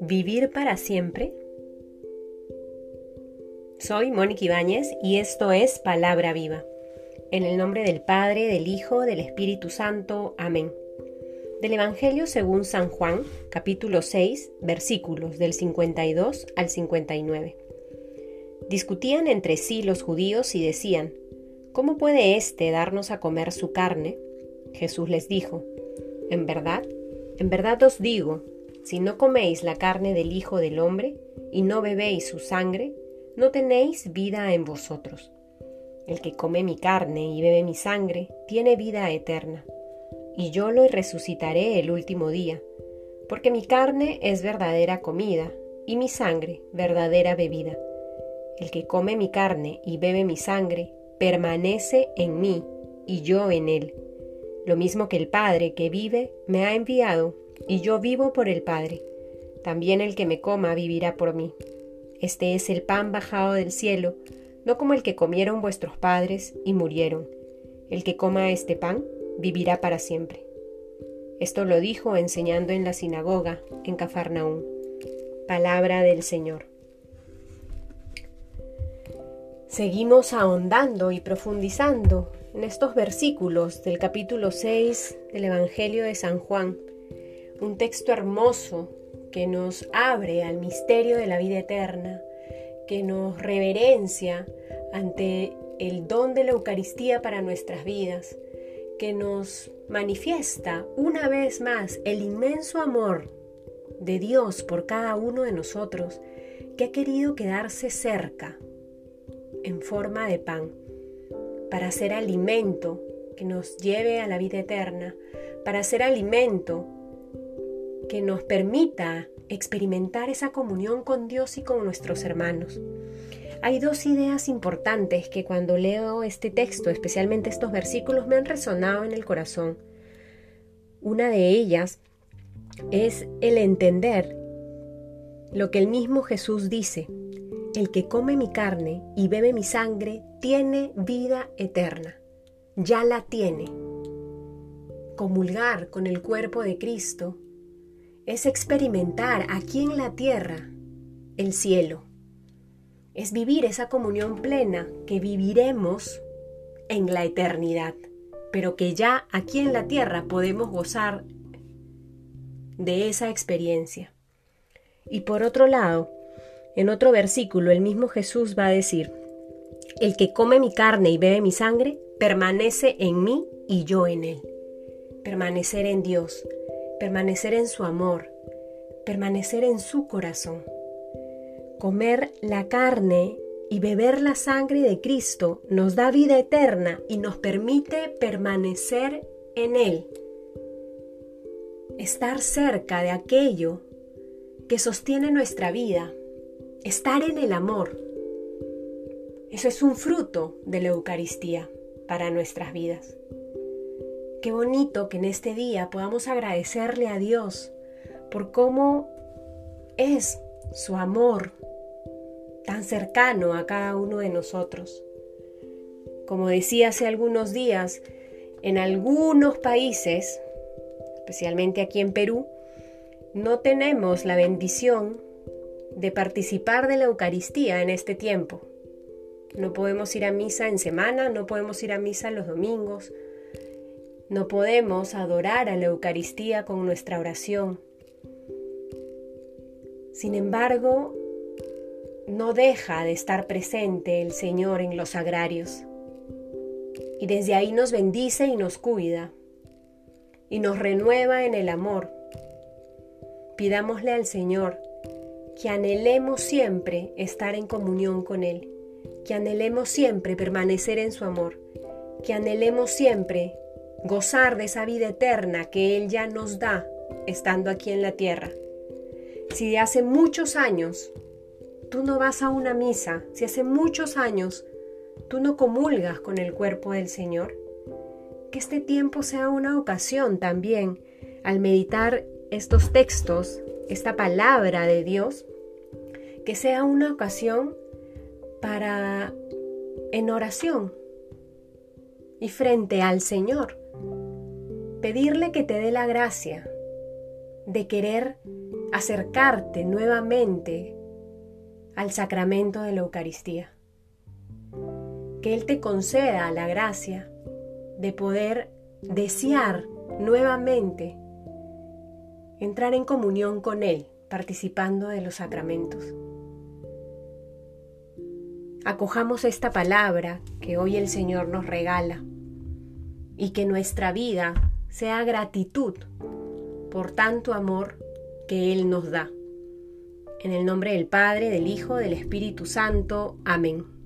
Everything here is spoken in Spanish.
¿Vivir para siempre? Soy Mónica Ibáñez y esto es Palabra Viva. En el nombre del Padre, del Hijo, del Espíritu Santo. Amén. Del Evangelio según San Juan, capítulo 6, versículos del 52 al 59. Discutían entre sí los judíos y decían, ¿Cómo puede éste darnos a comer su carne? Jesús les dijo, En verdad, en verdad os digo, si no coméis la carne del Hijo del Hombre y no bebéis su sangre, no tenéis vida en vosotros. El que come mi carne y bebe mi sangre tiene vida eterna, y yo lo resucitaré el último día, porque mi carne es verdadera comida y mi sangre verdadera bebida. El que come mi carne y bebe mi sangre permanece en mí y yo en él. Lo mismo que el Padre que vive me ha enviado y yo vivo por el Padre. También el que me coma vivirá por mí. Este es el pan bajado del cielo, no como el que comieron vuestros padres y murieron. El que coma este pan vivirá para siempre. Esto lo dijo enseñando en la sinagoga en Cafarnaúm. Palabra del Señor. Seguimos ahondando y profundizando en estos versículos del capítulo 6 del Evangelio de San Juan un texto hermoso que nos abre al misterio de la vida eterna, que nos reverencia ante el don de la Eucaristía para nuestras vidas, que nos manifiesta una vez más el inmenso amor de Dios por cada uno de nosotros, que ha querido quedarse cerca en forma de pan, para ser alimento que nos lleve a la vida eterna, para ser alimento que nos permita experimentar esa comunión con Dios y con nuestros hermanos. Hay dos ideas importantes que cuando leo este texto, especialmente estos versículos, me han resonado en el corazón. Una de ellas es el entender lo que el mismo Jesús dice. El que come mi carne y bebe mi sangre tiene vida eterna. Ya la tiene. Comulgar con el cuerpo de Cristo es experimentar aquí en la tierra el cielo. Es vivir esa comunión plena que viviremos en la eternidad, pero que ya aquí en la tierra podemos gozar de esa experiencia. Y por otro lado, en otro versículo el mismo Jesús va a decir, el que come mi carne y bebe mi sangre, permanece en mí y yo en él. Permanecer en Dios, permanecer en su amor, permanecer en su corazón. Comer la carne y beber la sangre de Cristo nos da vida eterna y nos permite permanecer en Él. Estar cerca de aquello que sostiene nuestra vida, estar en el amor. Eso es un fruto de la Eucaristía para nuestras vidas. Qué bonito que en este día podamos agradecerle a Dios por cómo es su amor tan cercano a cada uno de nosotros. Como decía hace algunos días, en algunos países, especialmente aquí en Perú, no tenemos la bendición de participar de la Eucaristía en este tiempo. No podemos ir a misa en semana, no podemos ir a misa los domingos, no podemos adorar a la Eucaristía con nuestra oración. Sin embargo, no deja de estar presente el Señor en los agrarios. Y desde ahí nos bendice y nos cuida. Y nos renueva en el amor. Pidámosle al Señor que anhelemos siempre estar en comunión con Él, que anhelemos siempre permanecer en su amor, que anhelemos siempre gozar de esa vida eterna que Él ya nos da estando aquí en la tierra. Si de hace muchos años tú no vas a una misa, si hace muchos años tú no comulgas con el cuerpo del Señor, que este tiempo sea una ocasión también al meditar estos textos, esta palabra de Dios, que sea una ocasión para en oración y frente al Señor. Pedirle que te dé la gracia de querer acercarte nuevamente al sacramento de la Eucaristía. Que Él te conceda la gracia de poder desear nuevamente entrar en comunión con Él, participando de los sacramentos. Acojamos esta palabra que hoy el Señor nos regala y que nuestra vida sea gratitud por tanto amor que Él nos da. En el nombre del Padre, del Hijo, del Espíritu Santo. Amén.